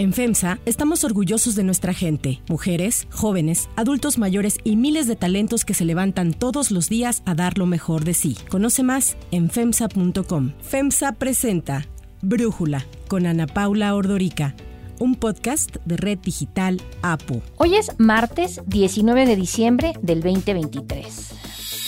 En FEMSA estamos orgullosos de nuestra gente, mujeres, jóvenes, adultos mayores y miles de talentos que se levantan todos los días a dar lo mejor de sí. Conoce más en FEMSA.com. FEMSA presenta Brújula con Ana Paula Ordorica un podcast de Red Digital APU. Hoy es martes 19 de diciembre del 2023.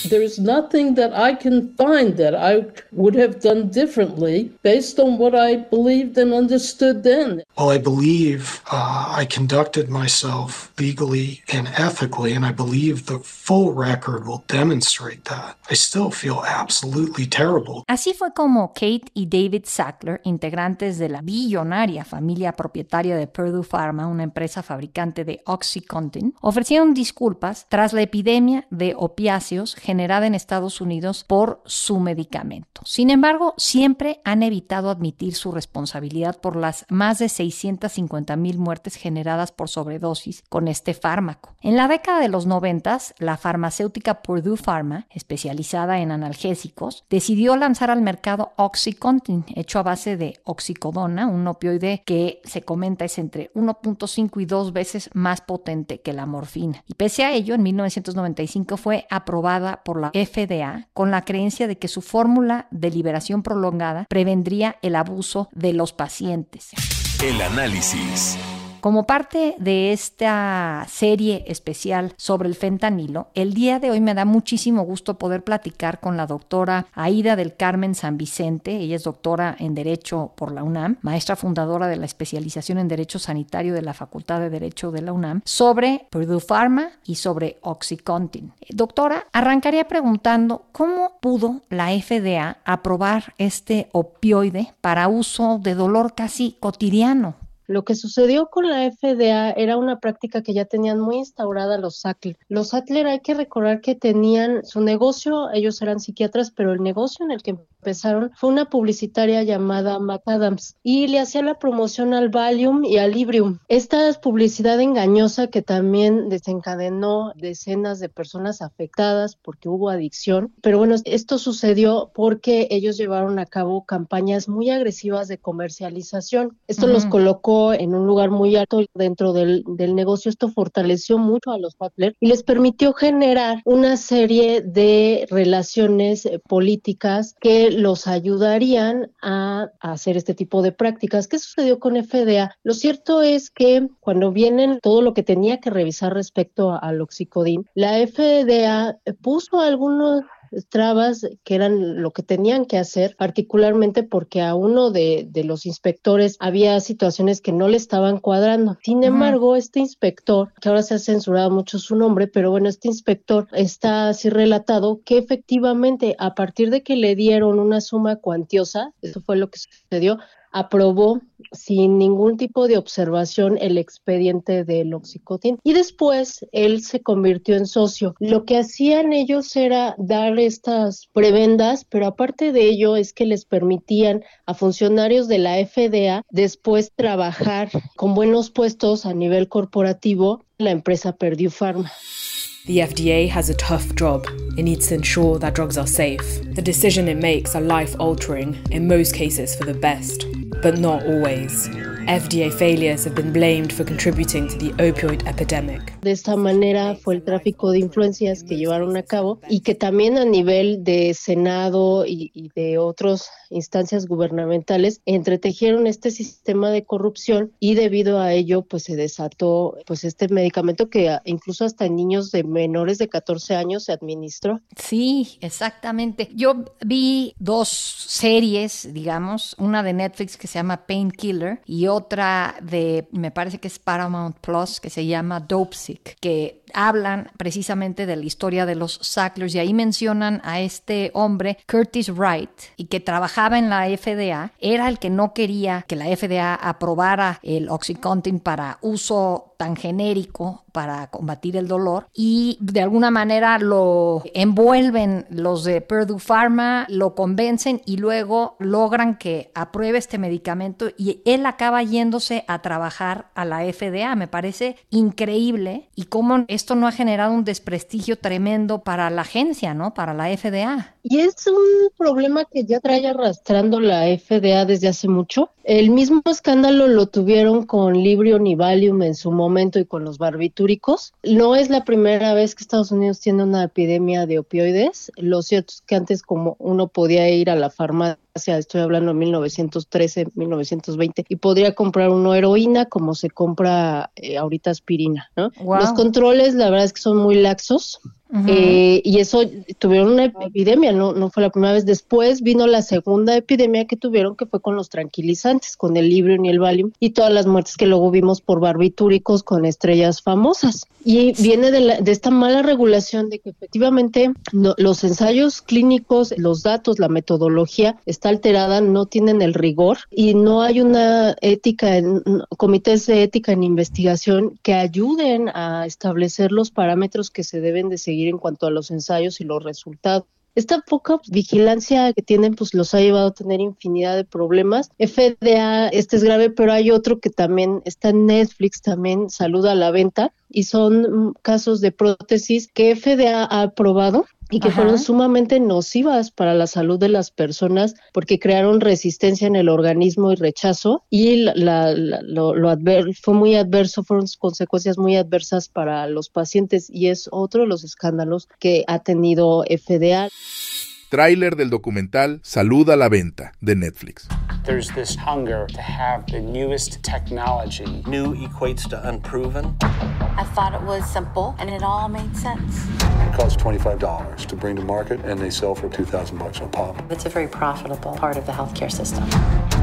There's nothing that I can find that I would have done differently based on what I believed and understood then. Well, I believe uh, I conducted myself legally and ethically, and I believe the full record will demonstrate that. I still feel absolutely terrible. Así fue como Kate y David Sackler, integrantes de la billonaria familia propietaria de Purdue Pharma, una empresa fabricante de OxyContin, ofrecieron disculpas tras la epidemia de opiáceos generada en Estados Unidos por su medicamento. Sin embargo, siempre han evitado admitir su responsabilidad por las más de 650 mil muertes generadas por sobredosis con este fármaco. En la década de los 90, la farmacéutica Purdue Pharma, especializada en analgésicos, decidió lanzar al mercado OxyContin, hecho a base de oxicodona, un opioide que se comenta es entre 1.5 y 2 veces más potente que la morfina. Y pese a ello, en 1995 fue aprobada por la FDA con la creencia de que su fórmula de liberación prolongada prevendría el abuso de los pacientes. El análisis. Como parte de esta serie especial sobre el fentanilo, el día de hoy me da muchísimo gusto poder platicar con la doctora Aida del Carmen San Vicente. Ella es doctora en Derecho por la UNAM, maestra fundadora de la especialización en Derecho Sanitario de la Facultad de Derecho de la UNAM, sobre Purdue Pharma y sobre Oxycontin. Doctora, arrancaría preguntando cómo pudo la FDA aprobar este opioide para uso de dolor casi cotidiano. Lo que sucedió con la FDA era una práctica que ya tenían muy instaurada los Sackler. Los Sackler hay que recordar que tenían su negocio, ellos eran psiquiatras, pero el negocio en el que empezaron fue una publicitaria llamada McAdams y le hacía la promoción al Valium y al Librium. Esta publicidad engañosa que también desencadenó decenas de personas afectadas porque hubo adicción. Pero bueno, esto sucedió porque ellos llevaron a cabo campañas muy agresivas de comercialización. Esto los colocó en un lugar muy alto dentro del, del negocio. Esto fortaleció mucho a los Butler y les permitió generar una serie de relaciones eh, políticas que los ayudarían a, hacer este tipo de prácticas. ¿Qué sucedió con FDA? Lo cierto es que cuando vienen todo lo que tenía que revisar respecto al oxicodín, la FDA puso algunos trabas que eran lo que tenían que hacer, particularmente porque a uno de, los inspectores había situaciones que no le estaban cuadrando. Sin embargo, este inspector, que ahora se ha censurado mucho su nombre, pero bueno, este inspector está así relatado que efectivamente a partir de que le dieron una suma cuantiosa, eso fue lo que sucedió, aprobó sin ningún tipo de observación el expediente del oxicotin y después él se convirtió en socio. Lo que hacían ellos era dar estas prebendas, pero aparte de ello es que les permitían a funcionarios de la FDA después trabajar con buenos puestos a nivel corporativo la empresa Purdue Pharma. The FDA has a tough job. It needs to ensure that drugs are safe. The decision it makes are life altering, in most cases for the best. But not always. FDA failures have been blamed for contributing to the opioid epidemic. De esta manera fue el tráfico de influencias que llevaron a cabo y que también a nivel de Senado y, y de otras instancias gubernamentales entretejieron este sistema de corrupción y debido a ello pues se desató pues este medicamento que incluso hasta en niños de menores de 14 años se administró. Sí, exactamente. Yo vi dos series, digamos, una de Netflix que se llama Painkiller y otra de, me parece que es Paramount Plus, que se llama Dopesick, que hablan precisamente de la historia de los Sacklers y ahí mencionan a este hombre, Curtis Wright, y que trabajaba en la FDA, era el que no quería que la FDA aprobara el Oxycontin para uso tan genérico para combatir el dolor y de alguna manera lo envuelven los de Purdue Pharma, lo convencen y luego logran que apruebe este medicamento y él acaba yéndose a trabajar a la FDA. Me parece increíble y cómo esto no ha generado un desprestigio tremendo para la agencia, ¿no? Para la FDA. Y es un problema que ya trae arrastrando la FDA desde hace mucho. El mismo escándalo lo tuvieron con Librium y Valium en su momento y con los barbitúricos. No es la primera vez que Estados Unidos tiene una epidemia de opioides. Lo cierto es que antes como uno podía ir a la farmacia estoy hablando de 1913, 1920, y podría comprar una heroína como se compra eh, ahorita aspirina, ¿no? Los controles, la verdad es que son muy laxos, eh, y eso tuvieron una epidemia, no, no fue la primera vez. Después vino la segunda epidemia que tuvieron, que fue con los tranquilizantes, con el Librium y el Valium, y todas las muertes que luego vimos por barbitúricos con estrellas famosas. Y viene de, de esta mala regulación de que efectivamente los ensayos clínicos, los datos, la metodología está alterada, no tienen el rigor y no hay una ética, en, comités de ética en investigación que ayuden a establecer los parámetros que se deben de seguir en cuanto a los ensayos y los resultados. Esta poca vigilancia que tienen, pues los ha llevado a tener infinidad de problemas. FDA, este es grave, pero hay otro que también está en Netflix, también saluda a la venta, y son casos de prótesis que FDA ha aprobado y que fueron sumamente nocivas para la salud de las personas porque crearon resistencia en el organismo y rechazo y la, lo, lo fue muy adverso, fueron consecuencias muy adversas para los pacientes y es otro de los escándalos que ha tenido FDA. Tráiler del documental Salud a la venta de Netflix. There's this hunger to have the newest technology. New equates to unproven. I thought it was simple and it all made sense. It costs $25 to bring to market and they sell for 2000 bucks a pop. It's a very profitable part of the healthcare system.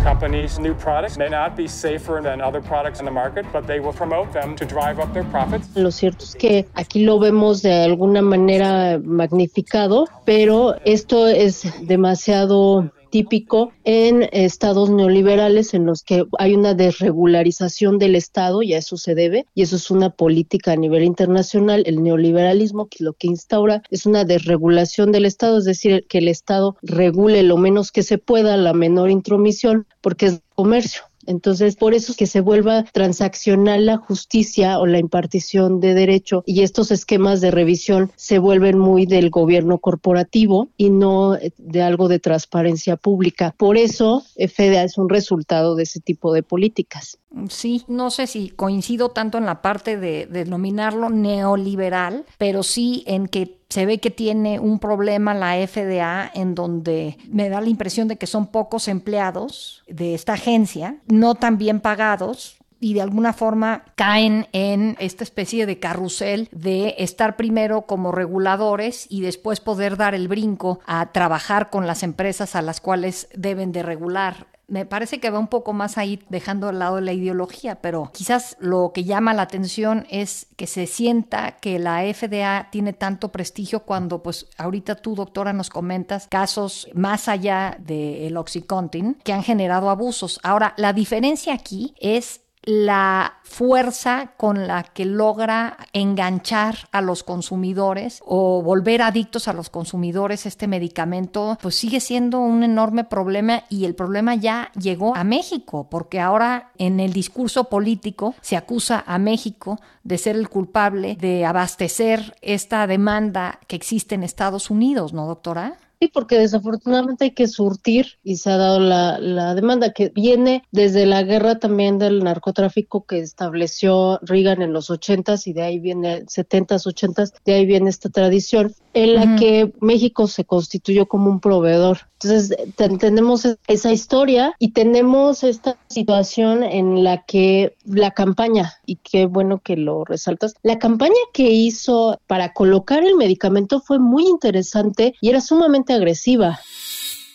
Companies' new products may not be safer than other products in the market, but they will promote them to drive up their profits. Lo cierto es que aquí lo vemos de alguna manera magnificado, pero esto es demasiado típico en estados neoliberales en los que hay una desregularización del Estado y a eso se debe, y eso es una política a nivel internacional. El neoliberalismo que lo que instaura es una desregulación del Estado, es decir, que el Estado regule lo menos que se pueda, la menor intromisión, porque es comercio. Entonces, por eso es que se vuelva transaccional la justicia o la impartición de derecho y estos esquemas de revisión se vuelven muy del gobierno corporativo y no de algo de transparencia pública. Por eso, FDA es un resultado de ese tipo de políticas. Sí, no sé si coincido tanto en la parte de denominarlo neoliberal, pero sí en que se ve que tiene un problema la FDA en donde me da la impresión de que son pocos empleados de esta agencia, no tan bien pagados, y de alguna forma caen en esta especie de carrusel de estar primero como reguladores y después poder dar el brinco a trabajar con las empresas a las cuales deben de regular me parece que va un poco más ahí dejando al lado la ideología, pero quizás lo que llama la atención es que se sienta que la FDA tiene tanto prestigio cuando pues ahorita tú doctora nos comentas casos más allá del Oxycontin que han generado abusos. Ahora, la diferencia aquí es la fuerza con la que logra enganchar a los consumidores o volver adictos a los consumidores este medicamento, pues sigue siendo un enorme problema y el problema ya llegó a México, porque ahora en el discurso político se acusa a México de ser el culpable de abastecer esta demanda que existe en Estados Unidos, ¿no, doctora? Sí, porque desafortunadamente hay que surtir y se ha dado la, la, demanda que viene desde la guerra también del narcotráfico que estableció Reagan en los ochentas y de ahí viene setentas, ochentas, de ahí viene esta tradición en la que México se constituyó como un proveedor. Entonces tenemos esa historia y tenemos esta situación en la que la campaña, y qué bueno que lo resaltas, la campaña que hizo para colocar el medicamento fue muy interesante y era sumamente agresiva.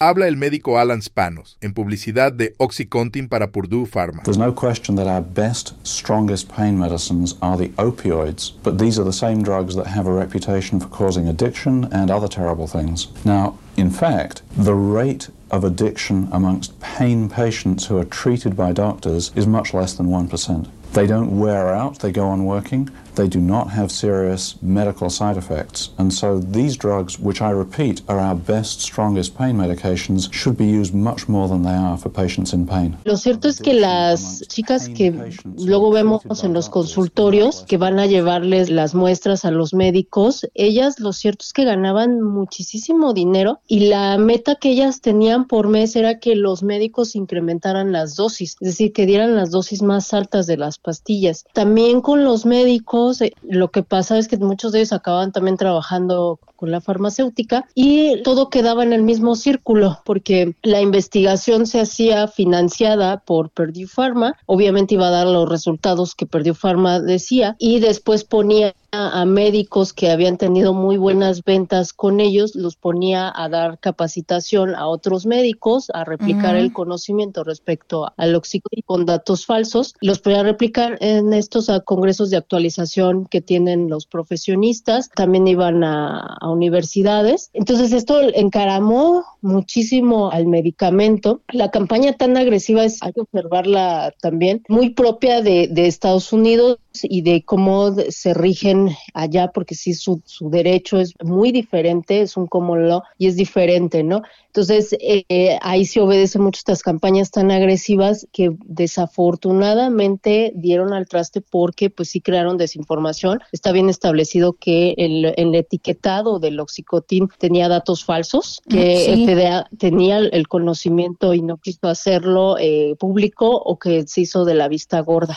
Habla el médico Alan Spanos en publicidad de Oxycontin para Purdue Pharma. There's no question that our best, strongest pain medicines are the opioids, but these are the same drugs that have a reputation for causing addiction and other terrible things. Now, in fact, the rate of addiction amongst pain patients who are treated by doctors is much less than 1%. They don't wear out, they go on working, they do not have serious medical side effects. And so these drugs, which I repeat are our best, strongest pain medications, should be used much more than they are for patients in pain. Lo cierto es que las chicas que luego vemos en los consultorios que van a llevarles las muestras a los médicos, ellas lo cierto es que ganaban muchísimo dinero y la meta que ellas tenían por mes era que los médicos incrementaran las dosis, es decir, que dieran las dosis más altas de las pastillas. También con los médicos, eh, lo que pasa es que muchos de ellos acababan también trabajando con la farmacéutica y todo quedaba en el mismo círculo porque la investigación se hacía financiada por Purdue Pharma, obviamente iba a dar los resultados que Purdue Pharma decía y después ponía a médicos que habían tenido muy buenas ventas con ellos, los ponía a dar capacitación a otros médicos, a replicar el conocimiento respecto al oxígeno con datos falsos, los ponía a replicar en estos congresos de actualización que tienen los profesionistas, también iban a, universidades. Entonces esto encaramó muchísimo al medicamento. La campaña tan agresiva es, hay que observarla también, muy propia de, Estados Unidos y de cómo se rigen allá, porque sí, su, su derecho es muy diferente, es un common law y es diferente, ¿no? Entonces, eh, ahí se obedecen mucho estas campañas tan agresivas que desafortunadamente dieron al traste porque pues sí crearon desinformación. Está bien establecido que el, el etiquetado del oxicotín tenía datos falsos, que el FDA tenía el conocimiento y no quiso hacerlo eh, público o que se hizo de la vista gorda.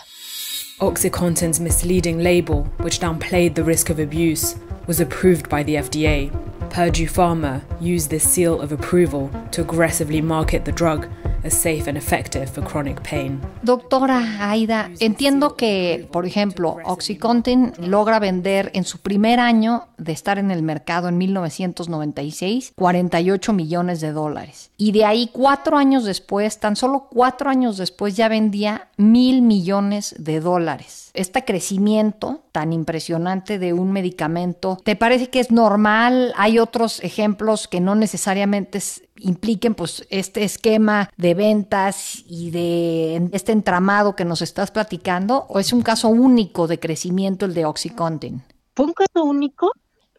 OxyContin's misleading label, which downplayed the risk of abuse, was approved by the FDA. Purdue Pharma used this seal of approval to aggressively market the drug as safe and effective for chronic pain. Doctora Aida, entiendo que, por ejemplo, OxyContin logra vender en su primer año de estar en el mercado en 1996 48 millones de dólares. Y de ahí cuatro años después, tan solo cuatro años después, ya vendía mil millones de dólares. Este crecimiento tan impresionante de un medicamento, ¿te parece que es normal? ¿Hay otros ejemplos que no necesariamente impliquen pues este esquema de ventas y de este entramado que nos estás platicando o es un caso único de crecimiento el de OxyContin? Fue un caso único,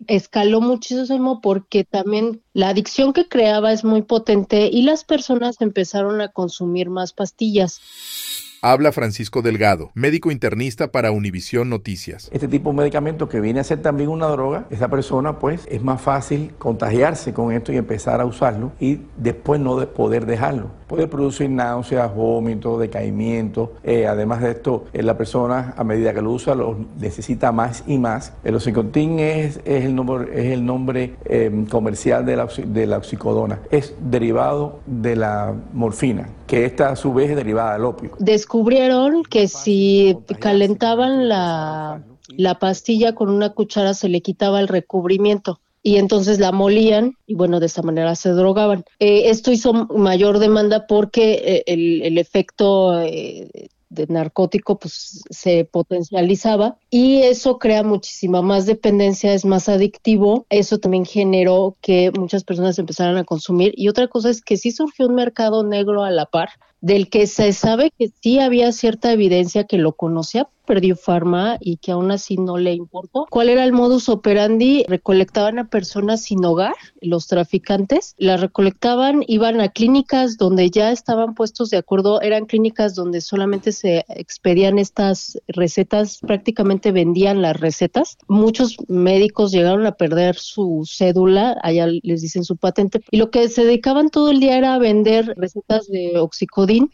escaló muchísimo porque también la adicción que creaba es muy potente y las personas empezaron a consumir más pastillas. Habla Francisco Delgado, médico internista para Univisión Noticias. Este tipo de medicamento que viene a ser también una droga, esa persona pues es más fácil contagiarse con esto y empezar a usarlo y después no poder dejarlo. Puede producir náuseas, vómitos, decaimiento. Eh, además de esto, eh, la persona a medida que lo usa lo necesita más y más. El oxicotin es, es el nombre, es el nombre em, comercial de la, de la oxicodona. Es derivado de la morfina, que esta a su vez es derivada del opio descubrieron que si calentaban la, la pastilla con una cuchara se le quitaba el recubrimiento y entonces la molían y bueno, de esa manera se drogaban. Eh, esto hizo mayor demanda porque eh, el, el, efecto eh, de narcótico pues se potencializaba y eso crea muchísima más dependencia, es más adictivo, eso también generó que muchas personas empezaran a consumir. Y otra cosa es que sí surgió un mercado negro a la par del que se sabe que sí había cierta evidencia que lo conocía perdió Pharma y que aún así no le importó. ¿Cuál era el modus operandi? Recolectaban a personas sin hogar, los traficantes, las recolectaban, iban a clínicas donde ya estaban puestos de acuerdo, eran clínicas donde solamente se expedían estas recetas, prácticamente vendían las recetas. Muchos médicos llegaron a perder su cédula, allá les dicen su patente, y lo que se dedicaban todo el día era a vender recetas de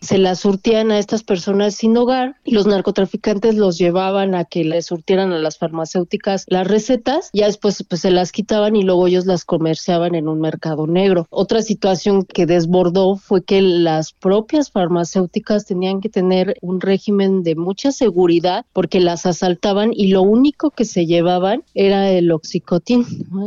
se las surtían a estas personas sin hogar y los narcotraficantes los llevaban a que les surtieran a las farmacéuticas las recetas, ya después pues se las quitaban y luego ellos las comerciaban en un mercado negro. Otra situación que desbordó fue que las propias farmacéuticas tenían que tener un régimen de mucha seguridad porque las asaltaban y lo único que se llevaban era el oxicotín,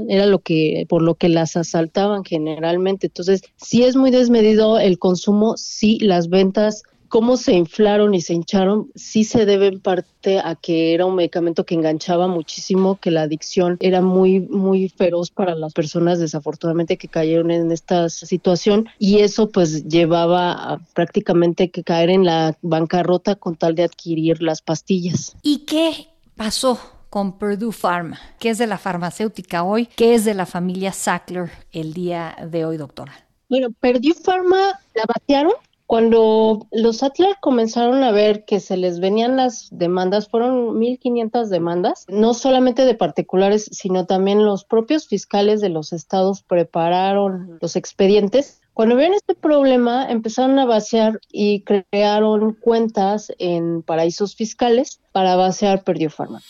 era lo que por lo que las asaltaban generalmente. Entonces, sí es muy desmedido el consumo, sí las ventas cómo se inflaron y se hincharon, sí se debe en parte a que era un medicamento que enganchaba muchísimo, que la adicción era muy, muy feroz para las personas desafortunadamente que cayeron en esta situación y eso pues llevaba a prácticamente que caer en la bancarrota con tal de adquirir las pastillas. ¿Y qué pasó? con Purdue Pharma, ¿Qué es de la farmacéutica hoy, ¿Qué es de la familia Sackler el día de hoy, doctora. Bueno, Purdue Pharma la batearon cuando los Atlas comenzaron a ver que se les venían las demandas, fueron 1.500 demandas, no solamente de particulares, sino también los propios fiscales de los estados prepararon los expedientes Cuando vieron este problema, empezaron a vaciar y crearon cuentas en paraísos fiscales para vaciar Pharma.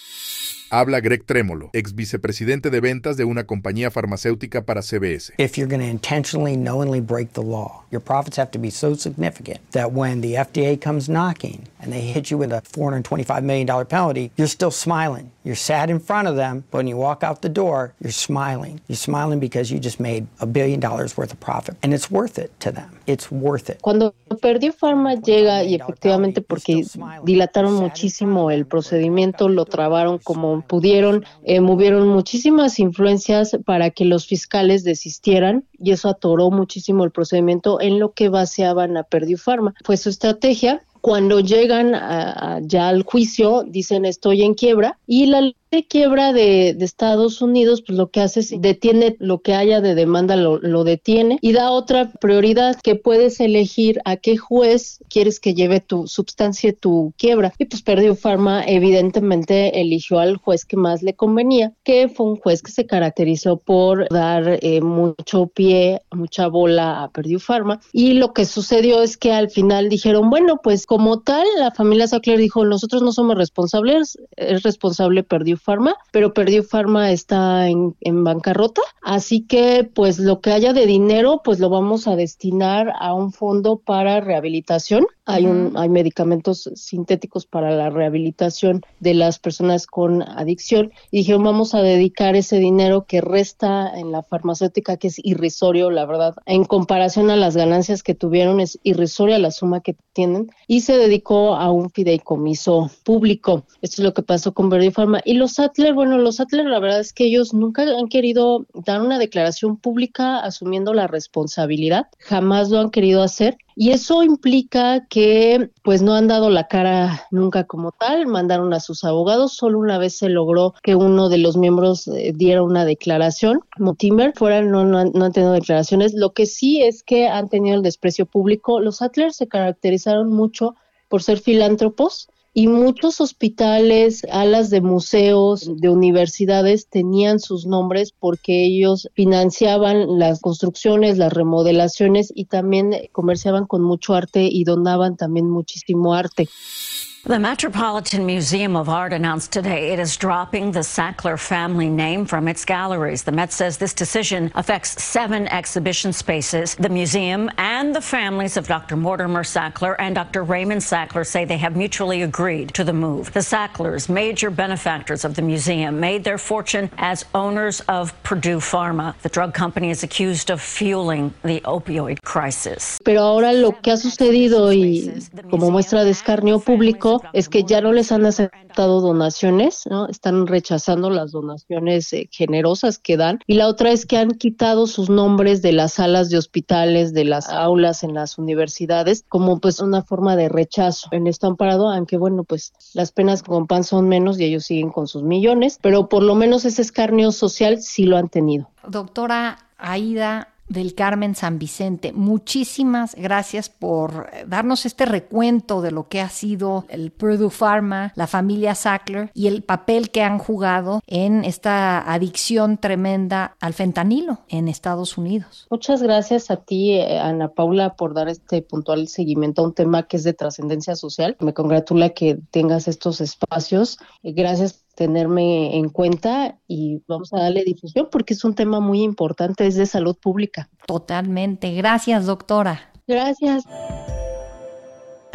Habla Greg Trémolo, ex vicepresidente de ventas de una compañía farmacéutica para CBS. If you're going to intentionally, knowingly break the law, your profits have to be so significant that when the FDA comes knocking and they hit you with a $425 million penalty, you're still smiling. You're sad in front of them, but when you walk out the door, you're smiling. You're smiling because you just made a billion dollars worth of profit. And it's worth it to them. It's worth it. Cuando perdió Pharma llega y efectivamente porque dilataron muchísimo el procedimiento, lo trabaron como pudieron, eh, movieron muchísimas influencias para que los fiscales desistieran y eso atoró muchísimo el procedimiento en lo que vaciaban a Purdue Pharma. Fue su estrategia cuando llegan ya al juicio, dicen estoy en quiebra y la de quiebra de, Estados Unidos, pues lo que hace es detiene lo que haya de demanda, lo, lo, detiene y da otra prioridad que puedes elegir a qué juez quieres que lleve tu sustancia, tu quiebra. Y pues Perdue Pharma evidentemente eligió al juez que más le convenía, que fue un juez que se caracterizó por dar eh, mucho pie, mucha bola a Perdue Pharma. Y lo que sucedió es que al final dijeron, bueno, pues como tal, la familia Sackler dijo, nosotros no somos responsables, es responsable Pharma, pero Perdue Pharma está en, en, bancarrota, así que pues lo que haya de dinero pues lo vamos a destinar a un fondo para rehabilitación. Hay, un, hay medicamentos sintéticos para la rehabilitación de las personas con adicción. Y dijeron vamos a dedicar ese dinero que resta en la farmacéutica que es irrisorio, la verdad, en comparación a las ganancias que tuvieron es irrisoria la suma que tienen y se dedicó a un fideicomiso público. Esto es lo que pasó con Perdue Pharma. Y los Sattler, bueno, los Sattler la verdad es que ellos nunca han querido dar una declaración pública asumiendo la responsabilidad, jamás lo han querido hacer y eso implica que pues no han dado la cara nunca como tal, mandaron a sus abogados, solo una vez se logró que uno de los miembros eh, diera una declaración, Motimer, fuera no, no, han, tenido declaraciones, lo que sí es que han tenido el desprecio público, los Sattler se caracterizaron mucho por ser filántropos, y muchos hospitales, alas de museos, de universidades tenían sus nombres porque ellos financiaban las construcciones, las remodelaciones y también comerciaban con mucho arte y donaban también muchísimo arte. The Metropolitan Museum of Art announced today it is dropping the Sackler family name from its galleries. The Met says this decision affects seven exhibition spaces. The museum and the families of Dr. Mortimer Sackler and Dr. Raymond Sackler say they have mutually agreed to the move. The Sacklers, major benefactors of the museum, made their fortune as owners of Purdue Pharma. The drug company is accused of fueling the opioid crisis. Pero ahora lo que ha sucedido y como muestra de escarnio público es que ya no les han aceptado donaciones, ¿no? Están rechazando las donaciones eh, generosas que dan. Y la otra es que han quitado sus nombres de las salas de hospitales, de las aulas en las universidades, como pues una forma de rechazo. En esto han parado, aunque bueno, pues las penas con pan son menos y ellos siguen con sus millones, pero por lo menos ese escarnio social sí lo han tenido. Doctora Aida, del Carmen San Vicente. Muchísimas gracias por darnos este recuento de lo que ha sido el Purdue Pharma, la familia Sackler y el papel que han jugado en esta adicción tremenda al fentanilo en Estados Unidos. Muchas gracias a ti, eh, Ana Paula, por dar este puntual seguimiento a un tema que es de trascendencia social. Me congratula que tengas estos espacios. Gracias tenerme en cuenta y vamos a darle difusión porque es un tema muy importante, es de salud pública. Totalmente. Gracias, doctora. Gracias.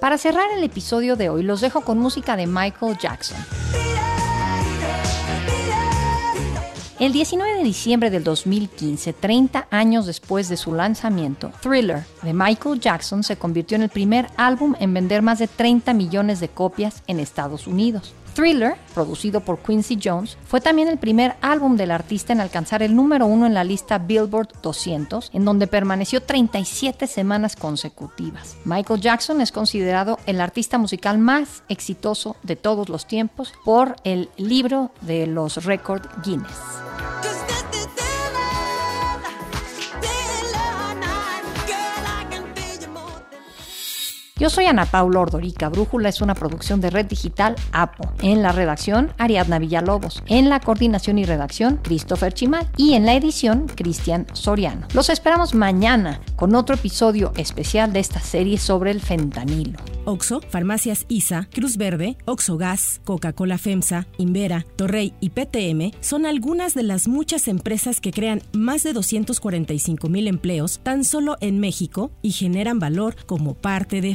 Para cerrar el episodio de hoy, los dejo con música de Michael Jackson. El 19 de diciembre del 2015, 30 años después de su lanzamiento, Thriller de Michael Jackson se convirtió en el primer álbum en vender más de 30 millones de copias en Estados Unidos. Thriller, producido por Quincy Jones, fue también el primer álbum del artista en alcanzar el número uno en la lista Billboard 200, en donde permaneció 37 semanas consecutivas. Michael Jackson es considerado el artista musical más exitoso de todos los tiempos por el libro de los récords Guinness. Yo soy Ana Paula Ordorica. Brújula es una producción de Red Digital APO. En la redacción, Ariadna Villalobos. En la coordinación y redacción, Christopher Chimal. Y en la edición, Cristian Soriano. Los esperamos mañana con otro episodio especial de esta serie sobre el fentanilo. Oxo, Farmacias ISA, Cruz Verde, Oxo Gas, Coca-Cola FEMSA, Invera, Torrey y PTM son algunas de las muchas empresas que crean más de 245 mil empleos tan solo en México y generan valor como parte de